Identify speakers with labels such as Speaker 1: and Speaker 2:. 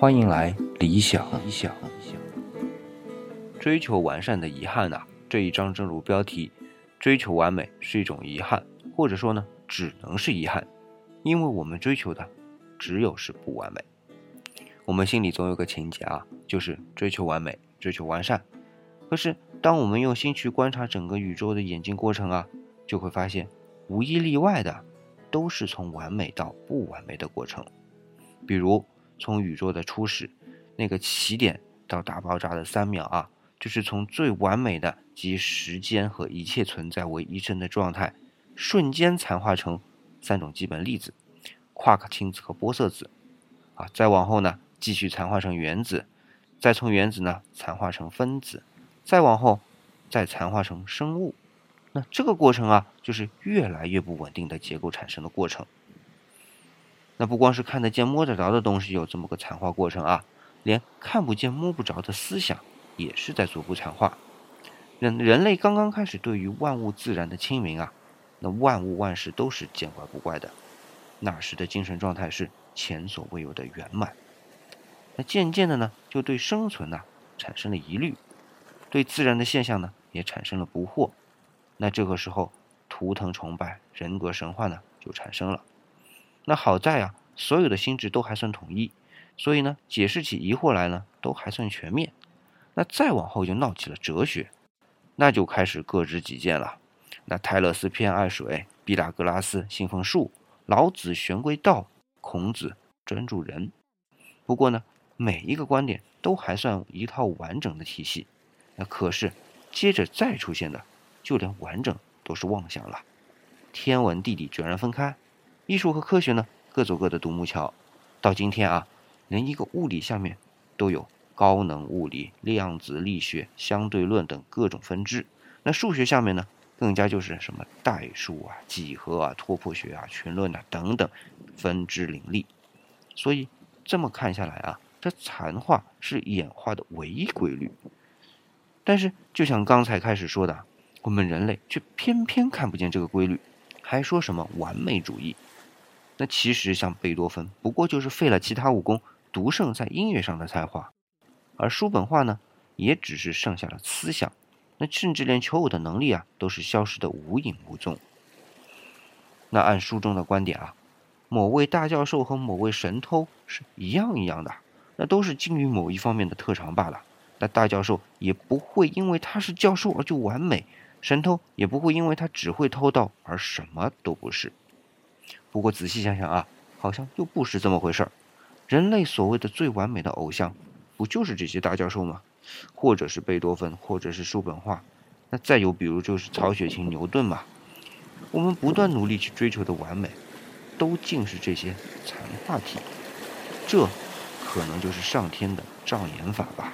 Speaker 1: 欢迎来理想。理想，理想追求完善的遗憾呐，这一章正如标题，追求完美是一种遗憾，或者说呢，只能是遗憾，因为我们追求的只有是不完美。我们心里总有个情节啊，就是追求完美，追求完善。可是当我们用心去观察整个宇宙的演进过程啊，就会发现，无一例外的，都是从完美到不完美的过程。比如。从宇宙的初始，那个起点到大爆炸的三秒啊，就是从最完美的集时间和一切存在为一身的状态，瞬间残化成三种基本粒子：夸克氢子和玻色子。啊，再往后呢，继续残化成原子，再从原子呢残化成分子，再往后再残化成生物。那这个过程啊，就是越来越不稳定的结构产生的过程。那不光是看得见摸得着的东西有这么个残化过程啊，连看不见摸不着的思想也是在逐步残化。人人类刚刚开始对于万物自然的清明啊，那万物万事都是见怪不怪的，那时的精神状态是前所未有的圆满。那渐渐的呢，就对生存呢产生了疑虑，对自然的现象呢也产生了不惑。那这个时候，图腾崇拜、人格神话呢就产生了。那好在啊，所有的心智都还算统一，所以呢，解释起疑惑来呢，都还算全面。那再往后就闹起了哲学，那就开始各执己见了。那泰勒斯偏爱水，毕达哥拉斯信奉树，老子玄归道，孔子专注人。不过呢，每一个观点都还算一套完整的体系。那可是接着再出现的，就连完整都是妄想了。天文地理居然分开。艺术和科学呢，各走各的独木桥。到今天啊，连一个物理下面都有高能物理、量子力学、相对论等各种分支。那数学下面呢，更加就是什么代数啊、几何啊、拓扑学啊、群论啊等等分支林立。所以这么看下来啊，这残化是演化的唯一规律。但是，就像刚才开始说的，我们人类却偏偏看不见这个规律，还说什么完美主义。那其实像贝多芬，不过就是废了其他武功，独胜在音乐上的才华；而叔本华呢，也只是剩下了思想，那甚至连求偶的能力啊，都是消失的无影无踪。那按书中的观点啊，某位大教授和某位神偷是一样一样的，那都是精于某一方面的特长罢了。那大教授也不会因为他是教授而就完美，神偷也不会因为他只会偷盗而什么都不是。不过仔细想想啊，好像又不是这么回事儿。人类所谓的最完美的偶像，不就是这些大教授吗？或者是贝多芬，或者是叔本华？那再有比如就是曹雪芹、牛顿嘛。我们不断努力去追求的完美，都竟是这些残化体。这，可能就是上天的障眼法吧。